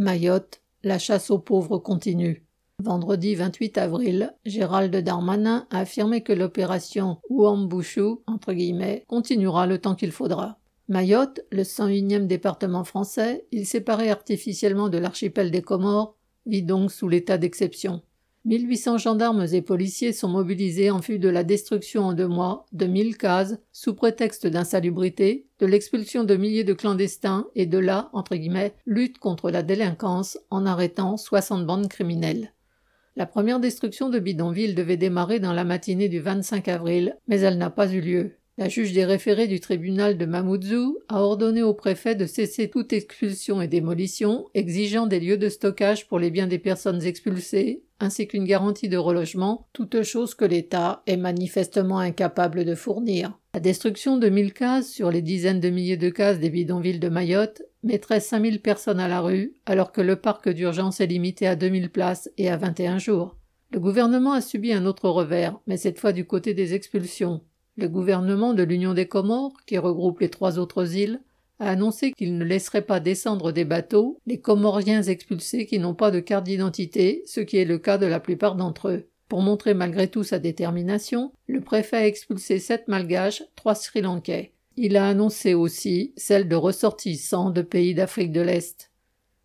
Mayotte, la chasse aux pauvres continue. Vendredi 28 avril, Gérald Darmanin a affirmé que l'opération Ouambouchou continuera le temps qu'il faudra. Mayotte, le 101e département français, il séparé artificiellement de l'archipel des Comores, vit donc sous l'état d'exception. 1800 gendarmes et policiers sont mobilisés en vue de la destruction en deux mois de 1000 cases sous prétexte d'insalubrité, de l'expulsion de milliers de clandestins et de la, entre guillemets, lutte contre la délinquance en arrêtant 60 bandes criminelles. La première destruction de bidonville devait démarrer dans la matinée du 25 avril, mais elle n'a pas eu lieu. La juge des référés du tribunal de Mamoudzou a ordonné au préfet de cesser toute expulsion et démolition, exigeant des lieux de stockage pour les biens des personnes expulsées, ainsi qu'une garantie de relogement, toute chose que l'État est manifestement incapable de fournir. La destruction de mille cases sur les dizaines de milliers de cases des bidonvilles de Mayotte mettrait 5000 personnes à la rue, alors que le parc d'urgence est limité à 2000 places et à 21 jours. Le gouvernement a subi un autre revers, mais cette fois du côté des expulsions. Le gouvernement de l'Union des Comores, qui regroupe les trois autres îles, a annoncé qu'il ne laisserait pas descendre des bateaux les Comoriens expulsés qui n'ont pas de carte d'identité, ce qui est le cas de la plupart d'entre eux. Pour montrer malgré tout sa détermination, le préfet a expulsé sept malgaches, trois sri lankais. Il a annoncé aussi celle de ressortissants de pays d'Afrique de l'Est.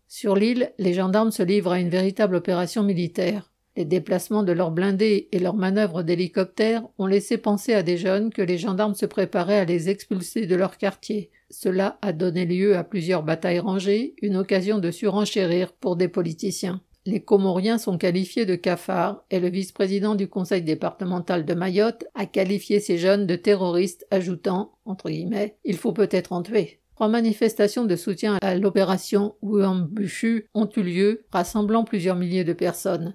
Sur l'île, les gendarmes se livrent à une véritable opération militaire. Les déplacements de leurs blindés et leurs manœuvres d'hélicoptères ont laissé penser à des jeunes que les gendarmes se préparaient à les expulser de leur quartier. Cela a donné lieu à plusieurs batailles rangées, une occasion de surenchérir pour des politiciens. Les Comoriens sont qualifiés de cafards et le vice-président du conseil départemental de Mayotte a qualifié ces jeunes de terroristes, ajoutant, entre guillemets, il faut peut-être en tuer. Trois manifestations de soutien à l'opération Ouambushu ont eu lieu, rassemblant plusieurs milliers de personnes.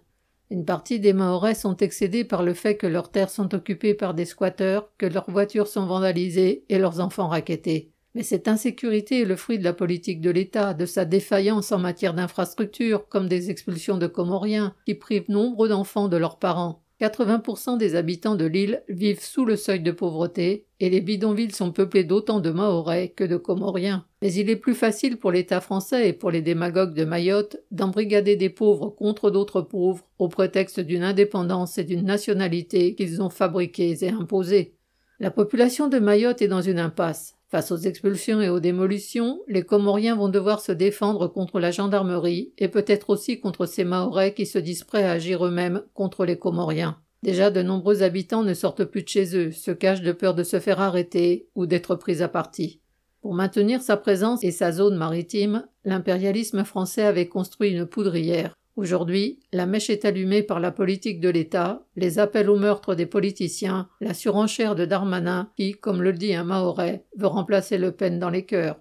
Une partie des Mahorais sont excédés par le fait que leurs terres sont occupées par des squatteurs, que leurs voitures sont vandalisées et leurs enfants raquettés. Mais cette insécurité est le fruit de la politique de l'État, de sa défaillance en matière d'infrastructures, comme des expulsions de Comoriens, qui privent nombre d'enfants de leurs parents. 80% des habitants de l'île vivent sous le seuil de pauvreté et les bidonvilles sont peuplées d'autant de Mahorais que de Comoriens. Mais il est plus facile pour l'État français et pour les démagogues de Mayotte d'embrigader des pauvres contre d'autres pauvres au prétexte d'une indépendance et d'une nationalité qu'ils ont fabriquées et imposées. La population de Mayotte est dans une impasse. Face aux expulsions et aux démolitions, les Comoriens vont devoir se défendre contre la gendarmerie et peut-être aussi contre ces Mahorais qui se disent prêts à agir eux-mêmes contre les Comoriens. Déjà de nombreux habitants ne sortent plus de chez eux, se cachent de peur de se faire arrêter ou d'être pris à partie. Pour maintenir sa présence et sa zone maritime, l'impérialisme français avait construit une poudrière. Aujourd'hui, la mèche est allumée par la politique de l'État, les appels au meurtre des politiciens, la surenchère de Darmanin qui, comme le dit un Mahorais, veut remplacer Le Pen dans les cœurs.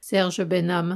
Serge Benham